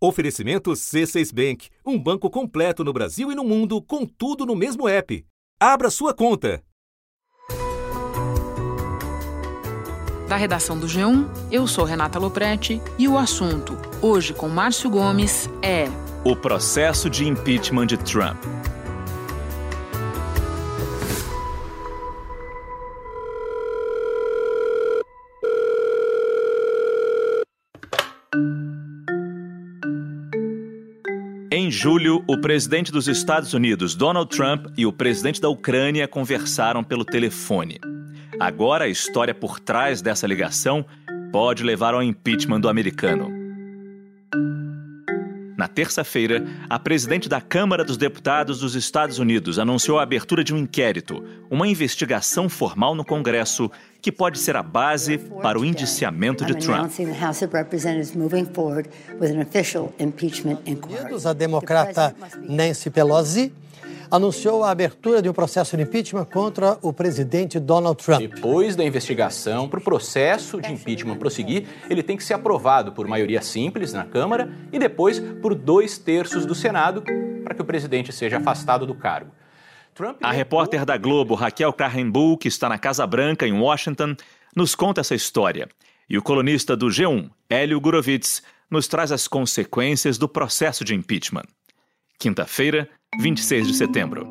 Oferecimento C6 Bank, um banco completo no Brasil e no mundo, com tudo no mesmo app. Abra sua conta. Da redação do G1, eu sou Renata Loprete e o assunto, hoje com Márcio Gomes, é. O processo de impeachment de Trump. Julho, o presidente dos Estados Unidos, Donald Trump, e o presidente da Ucrânia conversaram pelo telefone. Agora, a história por trás dessa ligação pode levar ao impeachment do americano. Na terça-feira, a presidente da Câmara dos Deputados dos Estados Unidos anunciou a abertura de um inquérito, uma investigação formal no Congresso que pode ser a base para o indiciamento de Trump. A democrata Nancy Pelosi anunciou a abertura de um processo de impeachment contra o presidente Donald Trump. Depois da investigação, para o processo de impeachment prosseguir, ele tem que ser aprovado por maioria simples na Câmara e depois por dois terços do Senado para que o presidente seja afastado do cargo. Trump... A repórter da Globo, Raquel Krahenbull, que está na Casa Branca, em Washington, nos conta essa história. E o colunista do G1, Hélio Gurovitz, nos traz as consequências do processo de impeachment. Quinta-feira, 26 de setembro.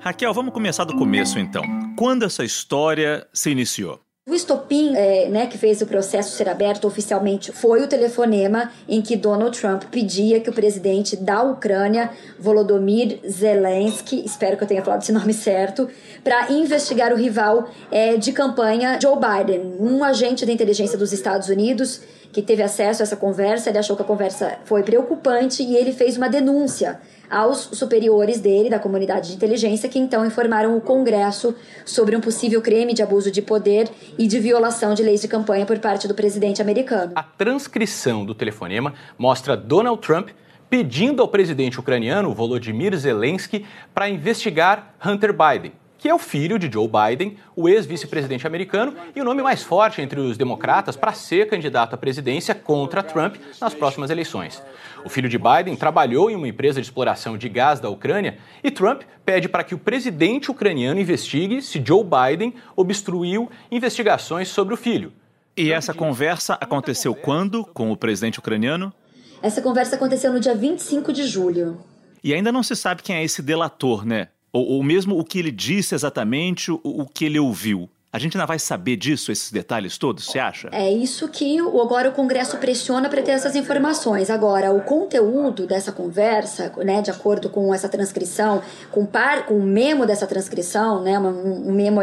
Raquel, vamos começar do começo então. Quando essa história se iniciou? O estopim é, né, que fez o processo ser aberto oficialmente foi o telefonema em que Donald Trump pedia que o presidente da Ucrânia, Volodymyr Zelensky, espero que eu tenha falado esse nome certo, para investigar o rival é, de campanha Joe Biden, um agente da inteligência dos Estados Unidos que teve acesso a essa conversa. Ele achou que a conversa foi preocupante e ele fez uma denúncia aos superiores dele, da comunidade de inteligência, que então informaram o Congresso sobre um possível crime de abuso de poder e de violação de leis de campanha por parte do presidente americano. A transcrição do telefonema mostra Donald Trump pedindo ao presidente ucraniano Volodymyr Zelensky para investigar Hunter Biden, que é o filho de Joe Biden, o ex-vice-presidente americano e o nome mais forte entre os democratas para ser candidato à presidência contra Trump nas próximas eleições. O filho de Biden trabalhou em uma empresa de exploração de gás da Ucrânia e Trump pede para que o presidente ucraniano investigue se Joe Biden obstruiu investigações sobre o filho. E essa conversa aconteceu quando com o presidente ucraniano? Essa conversa aconteceu no dia 25 de julho. E ainda não se sabe quem é esse delator, né? Ou, ou mesmo o que ele disse exatamente, o, o que ele ouviu. A gente ainda vai saber disso, esses detalhes todos, você acha? É isso que agora o Congresso pressiona para ter essas informações. Agora, o conteúdo dessa conversa, né, de acordo com essa transcrição, com, par, com o memo dessa transcrição, né, um, um memo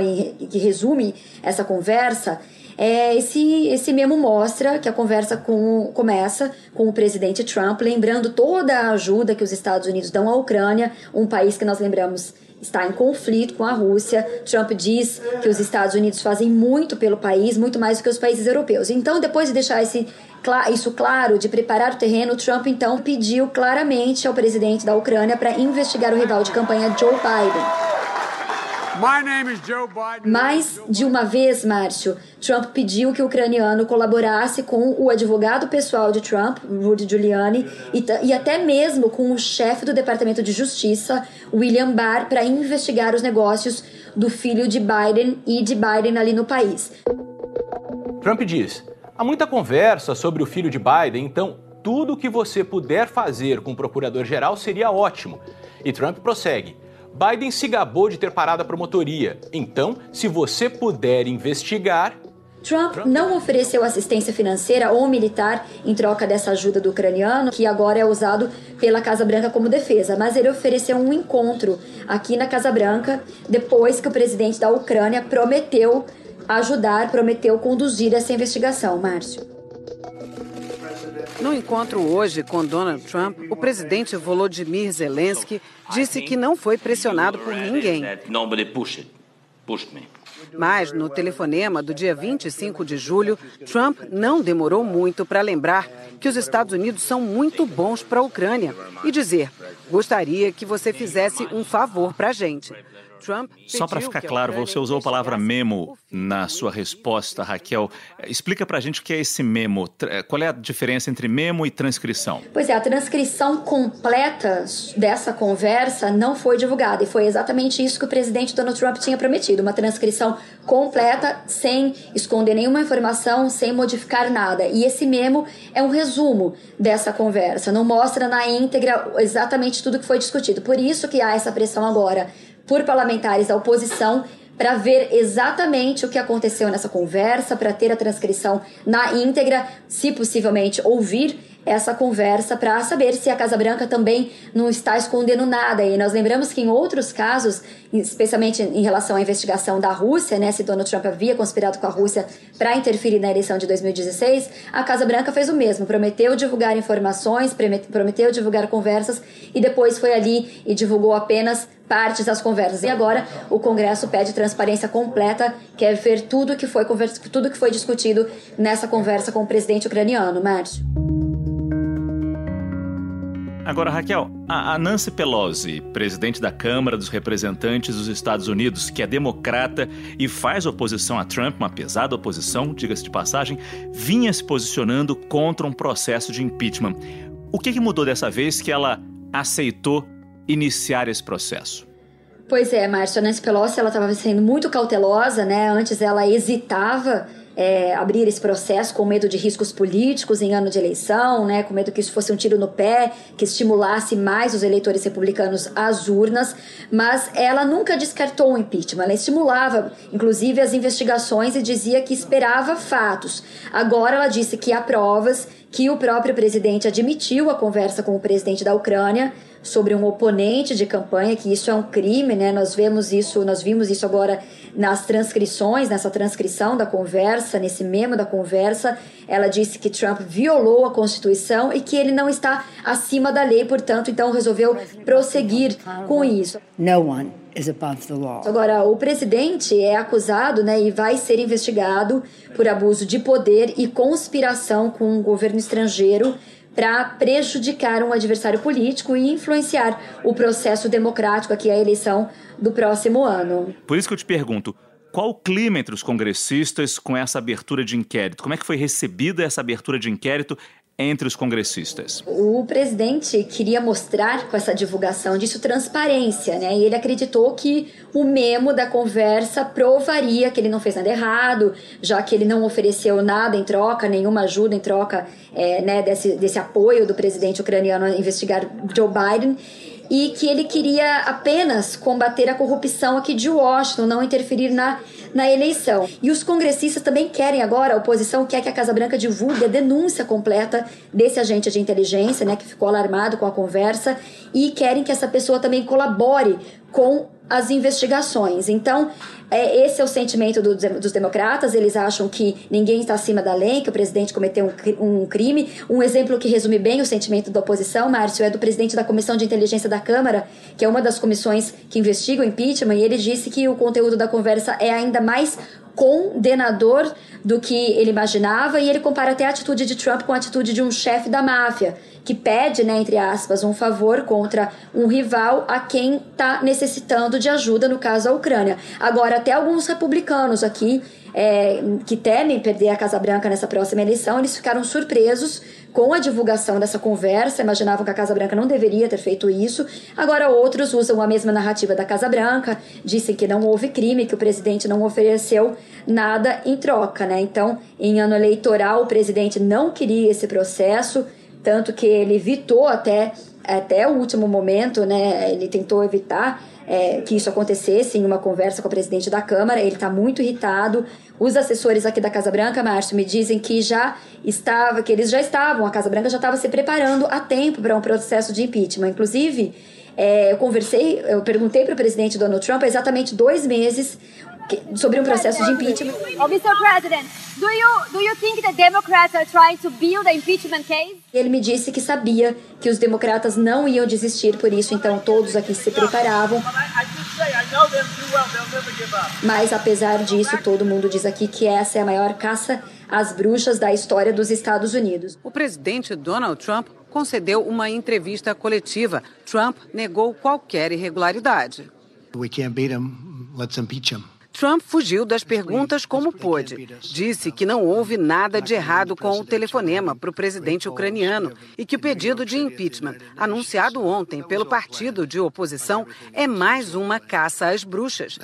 que resume essa conversa, é, esse, esse memo mostra que a conversa com, começa com o presidente Trump, lembrando toda a ajuda que os Estados Unidos dão à Ucrânia, um país que nós lembramos está em conflito com a Rússia. Trump diz que os Estados Unidos fazem muito pelo país, muito mais do que os países europeus. Então, depois de deixar esse, isso claro, de preparar o terreno, Trump então pediu claramente ao presidente da Ucrânia para investigar o rival de campanha Joe Biden. Mais de uma vez, Márcio, Trump pediu que o ucraniano colaborasse com o advogado pessoal de Trump, Rudy Giuliani, e, e até mesmo com o chefe do Departamento de Justiça, William Barr, para investigar os negócios do filho de Biden e de Biden ali no país. Trump diz: há muita conversa sobre o filho de Biden, então tudo o que você puder fazer com o procurador-geral seria ótimo. E Trump prossegue. Biden se gabou de ter parado a promotoria. Então, se você puder investigar. Trump não ofereceu assistência financeira ou militar em troca dessa ajuda do ucraniano, que agora é usado pela Casa Branca como defesa, mas ele ofereceu um encontro aqui na Casa Branca depois que o presidente da Ucrânia prometeu ajudar, prometeu conduzir essa investigação. Márcio. No encontro hoje com Donald Trump, o presidente Volodymyr Zelensky disse que não foi pressionado por ninguém. Mas no telefonema do dia 25 de julho, Trump não demorou muito para lembrar que os Estados Unidos são muito bons para a Ucrânia e dizer: gostaria que você fizesse um favor para a gente. Só para ficar claro, você usou a palavra memo na sua resposta, Raquel. Explica para a gente o que é esse memo. Qual é a diferença entre memo e transcrição? Pois é, a transcrição completa dessa conversa não foi divulgada e foi exatamente isso que o presidente Donald Trump tinha prometido, uma transcrição completa, sem esconder nenhuma informação, sem modificar nada. E esse memo é um resumo dessa conversa, não mostra na íntegra exatamente tudo que foi discutido. Por isso que há essa pressão agora por parlamentares da oposição para ver exatamente o que aconteceu nessa conversa, para ter a transcrição na íntegra, se possivelmente ouvir essa conversa para saber se a Casa Branca também não está escondendo nada. E nós lembramos que em outros casos, especialmente em relação à investigação da Rússia, né, se Donald Trump havia conspirado com a Rússia para interferir na eleição de 2016, a Casa Branca fez o mesmo, prometeu divulgar informações, prometeu divulgar conversas e depois foi ali e divulgou apenas partes das conversas. E agora o Congresso pede transparência completa, quer ver tudo que foi tudo que foi discutido nessa conversa com o presidente ucraniano, Márcio. Agora, Raquel, a Nancy Pelosi, presidente da Câmara dos Representantes dos Estados Unidos, que é democrata e faz oposição a Trump, uma pesada oposição, diga-se de passagem, vinha se posicionando contra um processo de impeachment. O que, que mudou dessa vez que ela aceitou iniciar esse processo? Pois é, Márcio, a Nancy Pelosi estava sendo muito cautelosa, né? Antes ela hesitava é, abrir esse processo com medo de riscos políticos em ano de eleição, né, com medo que isso fosse um tiro no pé, que estimulasse mais os eleitores republicanos às urnas, mas ela nunca descartou o impeachment, ela estimulava, inclusive, as investigações e dizia que esperava fatos. Agora ela disse que há provas que o próprio presidente admitiu a conversa com o presidente da Ucrânia sobre um oponente de campanha, que isso é um crime, né? Nós vemos isso, nós vimos isso agora nas transcrições, nessa transcrição da conversa, nesse memo da conversa, ela disse que Trump violou a Constituição e que ele não está acima da lei, portanto, então resolveu prosseguir com isso. No one is above the law. Agora, o presidente é acusado, né, e vai ser investigado por abuso de poder e conspiração com um governo estrangeiro para prejudicar um adversário político e influenciar o processo democrático aqui a eleição do próximo ano. Por isso que eu te pergunto, qual o clima entre os congressistas com essa abertura de inquérito? Como é que foi recebida essa abertura de inquérito entre os congressistas? O presidente queria mostrar com essa divulgação disso transparência, né? E ele acreditou que o memo da conversa provaria que ele não fez nada errado, já que ele não ofereceu nada em troca, nenhuma ajuda em troca é, né, desse, desse apoio do presidente ucraniano a investigar Joe Biden e que ele queria apenas combater a corrupção aqui de Washington, não interferir na, na eleição. E os congressistas também querem agora, a oposição quer que a Casa Branca divulgue a denúncia completa desse agente de inteligência, né, que ficou alarmado com a conversa, e querem que essa pessoa também colabore com as investigações. Então, é, esse é o sentimento do, dos democratas. Eles acham que ninguém está acima da lei, que o presidente cometeu um, um, crime. Um exemplo que resume bem o sentimento da oposição, Márcio, é do presidente da Comissão de Inteligência da Câmara, que é uma das comissões que investiga o impeachment, e ele disse que o conteúdo da conversa é ainda mais condenador do que ele imaginava, e ele compara até a atitude de Trump com a atitude de um chefe da máfia que pede, né, entre aspas, um favor contra um rival a quem está necessitando de ajuda, no caso a Ucrânia. Agora, até alguns republicanos aqui é, que temem perder a Casa Branca nessa próxima eleição, eles ficaram surpresos com a divulgação dessa conversa, imaginavam que a Casa Branca não deveria ter feito isso. Agora outros usam a mesma narrativa da Casa Branca, dizem que não houve crime, que o presidente não ofereceu nada em troca, né? Então, em ano eleitoral, o presidente não queria esse processo tanto que ele evitou até, até o último momento, né? Ele tentou evitar é, que isso acontecesse em uma conversa com o presidente da Câmara. Ele está muito irritado. Os assessores aqui da Casa Branca, Márcio, me dizem que já estava, que eles já estavam, a Casa Branca já estava se preparando a tempo para um processo de impeachment. Inclusive, é, eu conversei, eu perguntei para o presidente Donald Trump há exatamente dois meses sobre um processo de impeachment. Oh, Mr. President, do you do you think the Democrats are trying to build a impeachment case? Ele me disse que sabia que os democratas não iam desistir, por isso então todos aqui se preparavam. Mas apesar disso, todo mundo diz aqui que essa é a maior caça às bruxas da história dos Estados Unidos. O presidente Donald Trump concedeu uma entrevista coletiva. Trump negou qualquer irregularidade. We can't beat him. Let's impeach him. Trump fugiu das perguntas como pôde. Disse que não houve nada de errado com o telefonema para o presidente ucraniano e que o pedido de impeachment, anunciado ontem pelo partido de oposição, é mais uma caça às bruxas.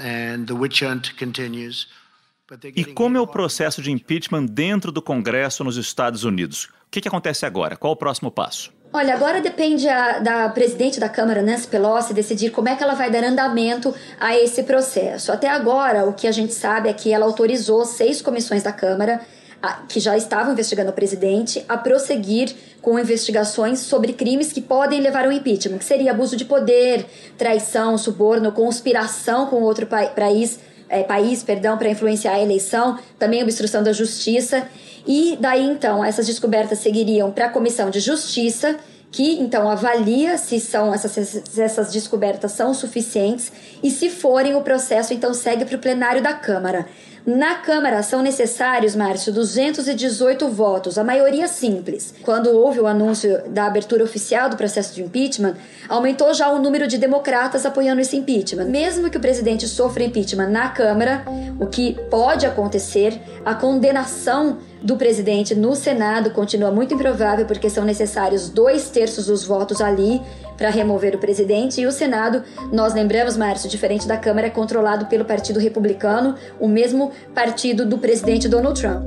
E como é o processo de impeachment dentro do Congresso nos Estados Unidos? O que, que acontece agora? Qual o próximo passo? Olha, agora depende a, da presidente da Câmara, Nancy Pelosi, decidir como é que ela vai dar andamento a esse processo. Até agora, o que a gente sabe é que ela autorizou seis comissões da Câmara que já estavam investigando o presidente a prosseguir com investigações sobre crimes que podem levar ao impeachment, que seria abuso de poder, traição, suborno, conspiração com outro país, é, país, perdão, para influenciar a eleição, também obstrução da justiça. E daí então essas descobertas seguiriam para a Comissão de Justiça, que então avalia se são essas, essas descobertas são suficientes e se forem o processo então segue para o plenário da Câmara. Na Câmara são necessários, Márcio, 218 votos, a maioria simples. Quando houve o anúncio da abertura oficial do processo de impeachment, aumentou já o número de democratas apoiando esse impeachment. Mesmo que o presidente sofra impeachment na Câmara, o que pode acontecer, a condenação do presidente no Senado continua muito improvável porque são necessários dois terços dos votos ali para remover o presidente. E o Senado, nós lembramos, Márcio, diferente da Câmara, é controlado pelo Partido Republicano, o mesmo partido do presidente Donald Trump.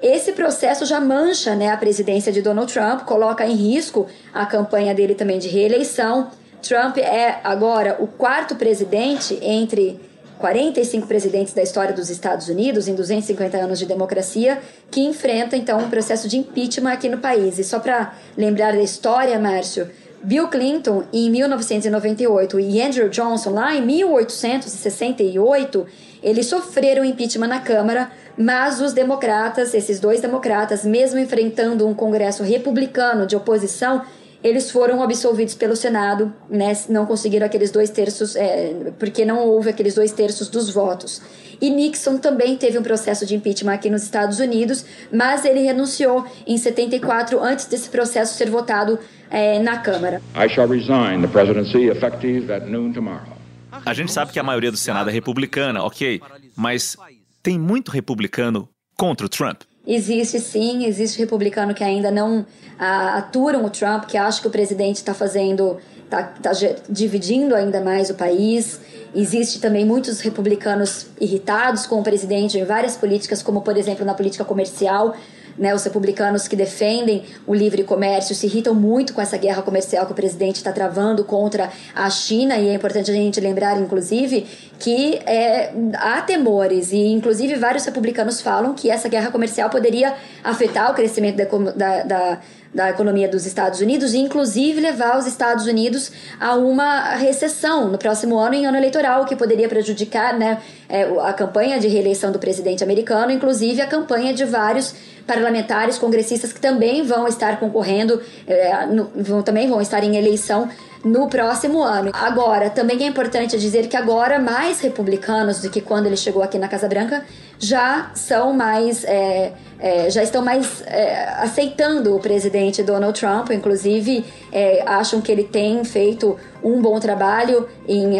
Esse processo já mancha né, a presidência de Donald Trump, coloca em risco a campanha dele também de reeleição. Trump é agora o quarto presidente entre 45 presidentes da história dos Estados Unidos em 250 anos de democracia que enfrenta então um processo de impeachment aqui no país. E só para lembrar da história, Márcio, Bill Clinton em 1998 e Andrew Johnson lá em 1868, eles sofreram impeachment na Câmara, mas os democratas, esses dois democratas, mesmo enfrentando um Congresso republicano de oposição, eles foram absolvidos pelo Senado, né, não conseguiram aqueles dois terços, é, porque não houve aqueles dois terços dos votos. E Nixon também teve um processo de impeachment aqui nos Estados Unidos, mas ele renunciou em 74 antes desse processo ser votado é, na Câmara. I shall resign the presidency effective at noon tomorrow. A gente sabe que a maioria do Senado é republicana, ok, mas tem muito republicano contra o Trump. Existe sim, existe republicano que ainda não ah, aturam o Trump, que acha que o presidente está fazendo, está tá dividindo ainda mais o país. Existe também muitos republicanos irritados com o presidente em várias políticas, como por exemplo na política comercial. Né, os republicanos que defendem o livre comércio se irritam muito com essa guerra comercial que o presidente está travando contra a China, e é importante a gente lembrar, inclusive, que é, há temores, e inclusive vários republicanos falam que essa guerra comercial poderia afetar o crescimento da, da, da da economia dos Estados Unidos e inclusive levar os Estados Unidos a uma recessão no próximo ano em ano eleitoral que poderia prejudicar né, é, a campanha de reeleição do presidente americano, inclusive a campanha de vários parlamentares congressistas que também vão estar concorrendo, é, no, vão, também vão estar em eleição no próximo ano. Agora, também é importante dizer que agora mais republicanos do que quando ele chegou aqui na Casa Branca já são mais, é, é, já estão mais é, aceitando o presidente Donald Trump, inclusive é, acham que ele tem feito um bom trabalho em,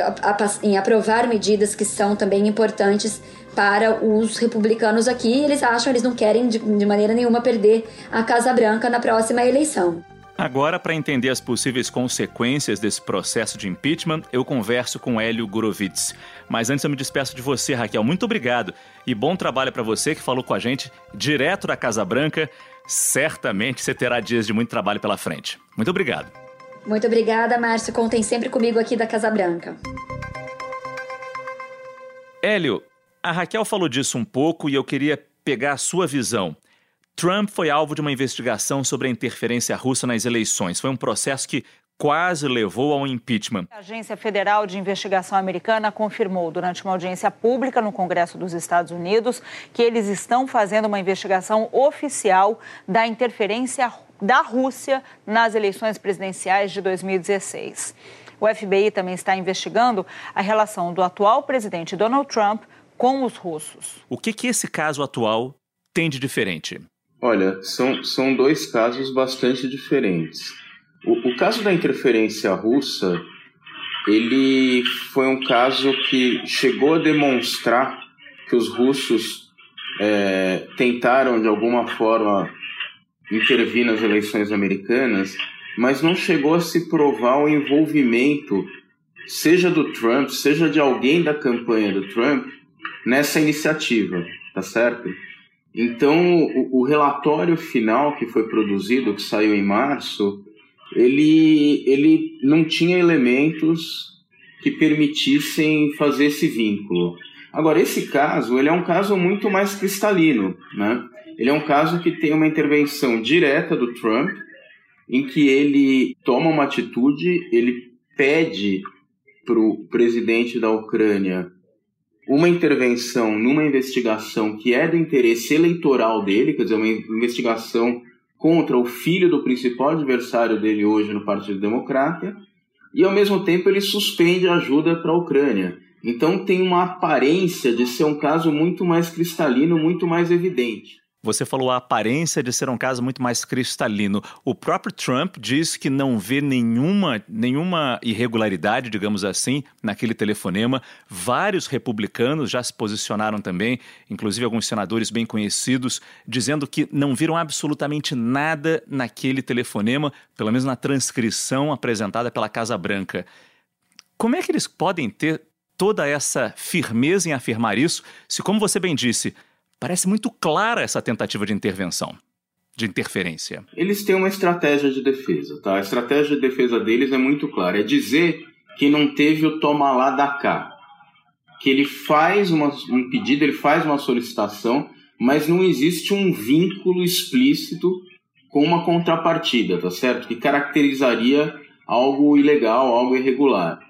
em aprovar medidas que são também importantes para os republicanos aqui. Eles acham, eles não querem de, de maneira nenhuma perder a Casa Branca na próxima eleição. Agora, para entender as possíveis consequências desse processo de impeachment, eu converso com Hélio Gurovitz. Mas antes eu me despeço de você, Raquel. Muito obrigado e bom trabalho para você que falou com a gente direto da Casa Branca. Certamente você terá dias de muito trabalho pela frente. Muito obrigado. Muito obrigada, Márcio. Contem sempre comigo aqui da Casa Branca. Hélio, a Raquel falou disso um pouco e eu queria pegar a sua visão. Trump foi alvo de uma investigação sobre a interferência russa nas eleições. Foi um processo que quase levou ao impeachment. A Agência Federal de Investigação Americana confirmou durante uma audiência pública no Congresso dos Estados Unidos que eles estão fazendo uma investigação oficial da interferência da Rússia nas eleições presidenciais de 2016. O FBI também está investigando a relação do atual presidente Donald Trump com os russos. O que, que esse caso atual tem de diferente? Olha, são, são dois casos bastante diferentes. O, o caso da interferência russa ele foi um caso que chegou a demonstrar que os russos é, tentaram de alguma forma intervir nas eleições americanas, mas não chegou a se provar o envolvimento, seja do Trump, seja de alguém da campanha do Trump, nessa iniciativa, tá certo? Então, o, o relatório final que foi produzido, que saiu em março, ele, ele não tinha elementos que permitissem fazer esse vínculo. Agora, esse caso, ele é um caso muito mais cristalino, né? Ele é um caso que tem uma intervenção direta do Trump, em que ele toma uma atitude, ele pede para o presidente da Ucrânia uma intervenção numa investigação que é do interesse eleitoral dele, quer dizer, uma investigação contra o filho do principal adversário dele hoje no Partido Democrata, e ao mesmo tempo ele suspende a ajuda para a Ucrânia. Então tem uma aparência de ser um caso muito mais cristalino, muito mais evidente. Você falou a aparência de ser um caso muito mais cristalino. O próprio Trump diz que não vê nenhuma, nenhuma irregularidade, digamos assim, naquele telefonema. Vários republicanos já se posicionaram também, inclusive alguns senadores bem conhecidos, dizendo que não viram absolutamente nada naquele telefonema, pelo menos na transcrição apresentada pela Casa Branca. Como é que eles podem ter toda essa firmeza em afirmar isso, se, como você bem disse, Parece muito clara essa tentativa de intervenção, de interferência. Eles têm uma estratégia de defesa, tá? A estratégia de defesa deles é muito clara, é dizer que não teve o toma lá da cá, que ele faz uma, um pedido, ele faz uma solicitação, mas não existe um vínculo explícito com uma contrapartida, tá certo? Que caracterizaria algo ilegal, algo irregular.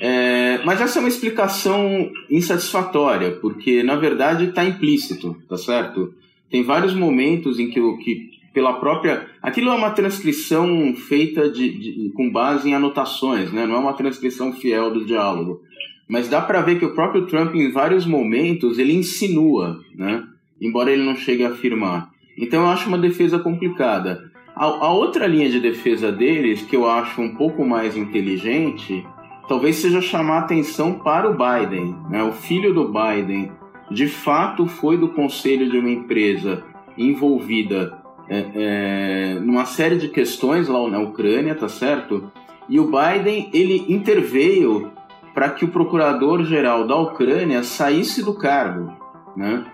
É, mas essa é uma explicação insatisfatória, porque na verdade está implícito, tá certo? Tem vários momentos em que, que pela própria. Aquilo é uma transcrição feita de, de, com base em anotações, né? não é uma transcrição fiel do diálogo. Mas dá para ver que o próprio Trump, em vários momentos, ele insinua, né? embora ele não chegue a afirmar. Então eu acho uma defesa complicada. A, a outra linha de defesa deles, que eu acho um pouco mais inteligente, talvez seja chamar atenção para o Biden. Né? O filho do Biden, de fato, foi do conselho de uma empresa envolvida é, é, numa série de questões lá na Ucrânia, tá certo? E o Biden ele interveio para que o procurador-geral da Ucrânia saísse do cargo, né?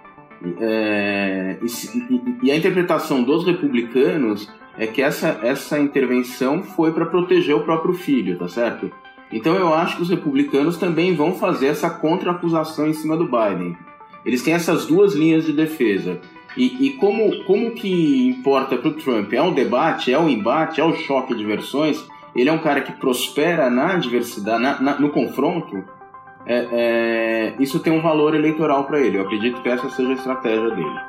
É, e, e, a interpretação dos republicanos é que essa, essa intervenção foi para proteger o próprio filho, tá certo? Então eu acho que os republicanos também vão fazer essa contra-acusação em cima do Biden. Eles têm essas duas linhas de defesa. E, e como, como que importa para o Trump? É um debate, é um embate, é um choque de versões. Ele é um cara que prospera na diversidade, na, na, no confronto. É, é, isso tem um valor eleitoral para ele. Eu acredito que essa seja a estratégia dele.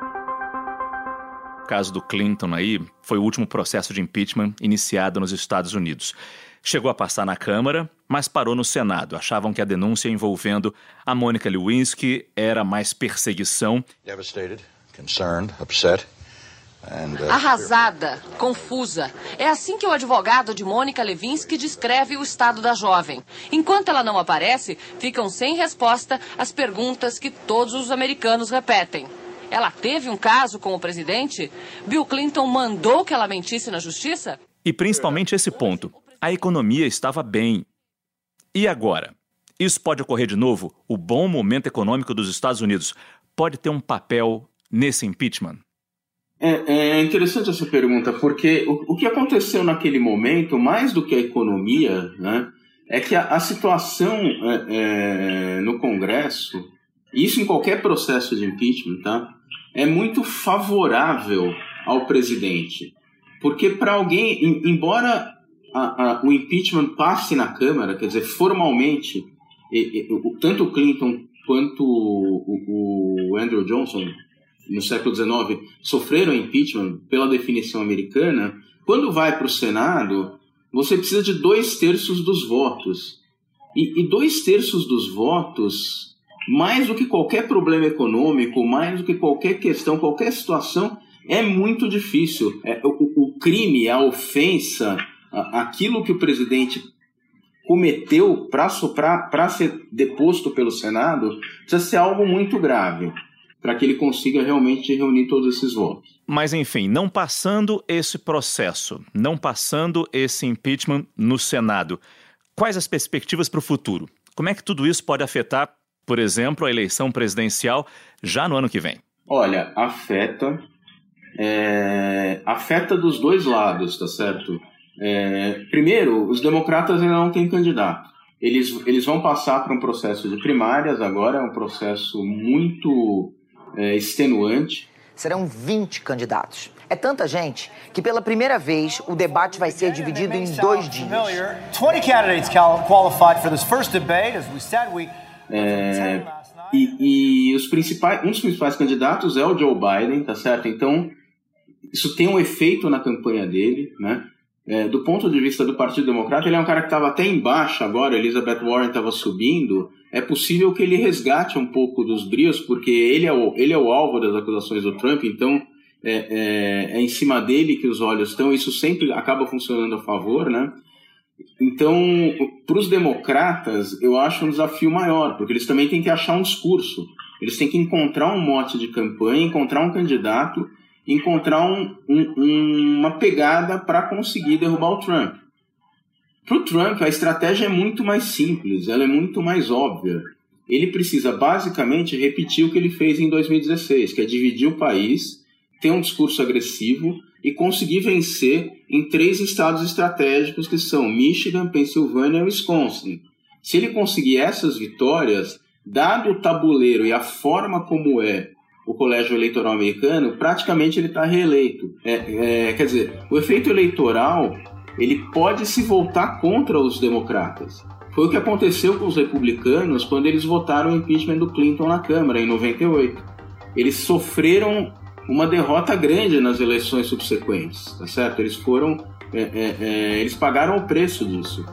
O caso do Clinton aí foi o último processo de impeachment iniciado nos Estados Unidos. Chegou a passar na Câmara, mas parou no Senado. Achavam que a denúncia envolvendo a Mônica Lewinsky era mais perseguição. Concerned, upset. Uh, Arrasada, confusa. É assim que o advogado de Mônica Lewinsky descreve o estado da jovem. Enquanto ela não aparece, ficam sem resposta as perguntas que todos os americanos repetem. Ela teve um caso com o presidente? Bill Clinton mandou que ela mentisse na justiça? E principalmente esse ponto a economia estava bem. E agora? Isso pode ocorrer de novo? O bom momento econômico dos Estados Unidos pode ter um papel nesse impeachment? É, é interessante essa pergunta, porque o, o, que aconteceu naquele momento, mais do que a economia, né, é que a, a situação é, é, no Congresso, isso em qualquer processo de impeachment, tá, é muito favorável ao presidente. Porque para alguém, embora a, a, o impeachment passe na Câmara, quer dizer, formalmente, e, e, o, tanto o Clinton quanto o, o, Andrew Johnson, no século XIX, sofreram impeachment pela definição americana, quando vai para o Senado, você precisa de dois terços dos votos. E, e dois terços dos votos, mais do que qualquer problema econômico, mais do que qualquer questão, qualquer situação, é muito difícil. É, o, o crime, a ofensa, aquilo que o presidente cometeu para ser deposto pelo Senado precisa ser algo muito grave para que ele consiga realmente reunir todos esses votos. Mas, enfim, não passando esse processo, não passando esse impeachment no Senado, quais as perspectivas para o futuro? Como é que tudo isso pode afetar, por exemplo, a eleição presidencial já no ano que vem? Olha, afeta. É, afeta dos dois lados, tá certo? É, primeiro, os democratas ainda não têm candidato. Eles, eles vão passar para um processo de primárias agora, é um processo muito é, extenuante. Serão 20 candidatos. É tanta gente que pela primeira vez o debate vai ser dividido em dois dias. 20 candidates qualified for this first debate, as we said, we é, e, e os principais, um dos principais candidatos é o Joe Biden, tá certo? Então, isso tem um efeito na campanha dele, né? É, do ponto de vista do Partido Democrata, ele é um cara que estava até embaixo agora, Elizabeth Warren estava subindo. É possível que ele resgate um pouco dos brios, porque ele é o, ele é o alvo das acusações do Trump, então é, é, é em cima dele que os olhos estão. Isso sempre acaba funcionando a favor, né? Então, para os democratas, eu acho um desafio maior, porque eles também têm que achar um discurso. Eles têm que encontrar um mote de campanha, encontrar um candidato encontrar um, um, uma pegada para conseguir derrubar o Trump. Para o Trump, a estratégia é muito mais simples, ela é muito mais óbvia. Ele precisa basicamente repetir o que ele fez em 2016, que é dividir o país, ter um discurso agressivo e conseguir vencer em três estados estratégicos que são Michigan, Pensilvânia e Wisconsin. Se ele conseguir essas vitórias, dado o tabuleiro e a forma como é o colégio eleitoral americano, praticamente ele está reeleito. É, é, quer dizer, o efeito eleitoral ele pode se voltar contra os democratas. Foi o que aconteceu com os republicanos quando eles votaram o impeachment do Clinton na Câmara em 98. Eles sofreram uma derrota grande nas eleições subsequentes, tá certo? Eles foram, é, é, é eles pagaram o preço disso.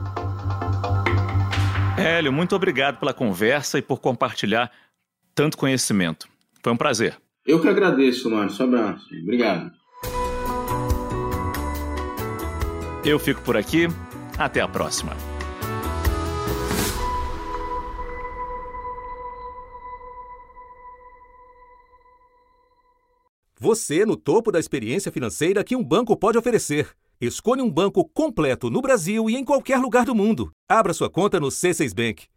Hélio, muito obrigado pela conversa e por compartilhar tanto conhecimento. Foi um prazer. Eu que agradeço, Márcio. Um abraço. Obrigado. Eu fico por aqui. Até a próxima. Você no topo da experiência financeira que um banco pode oferecer. Escolha um banco completo no Brasil e em qualquer lugar do mundo. Abra sua conta no C6 Bank.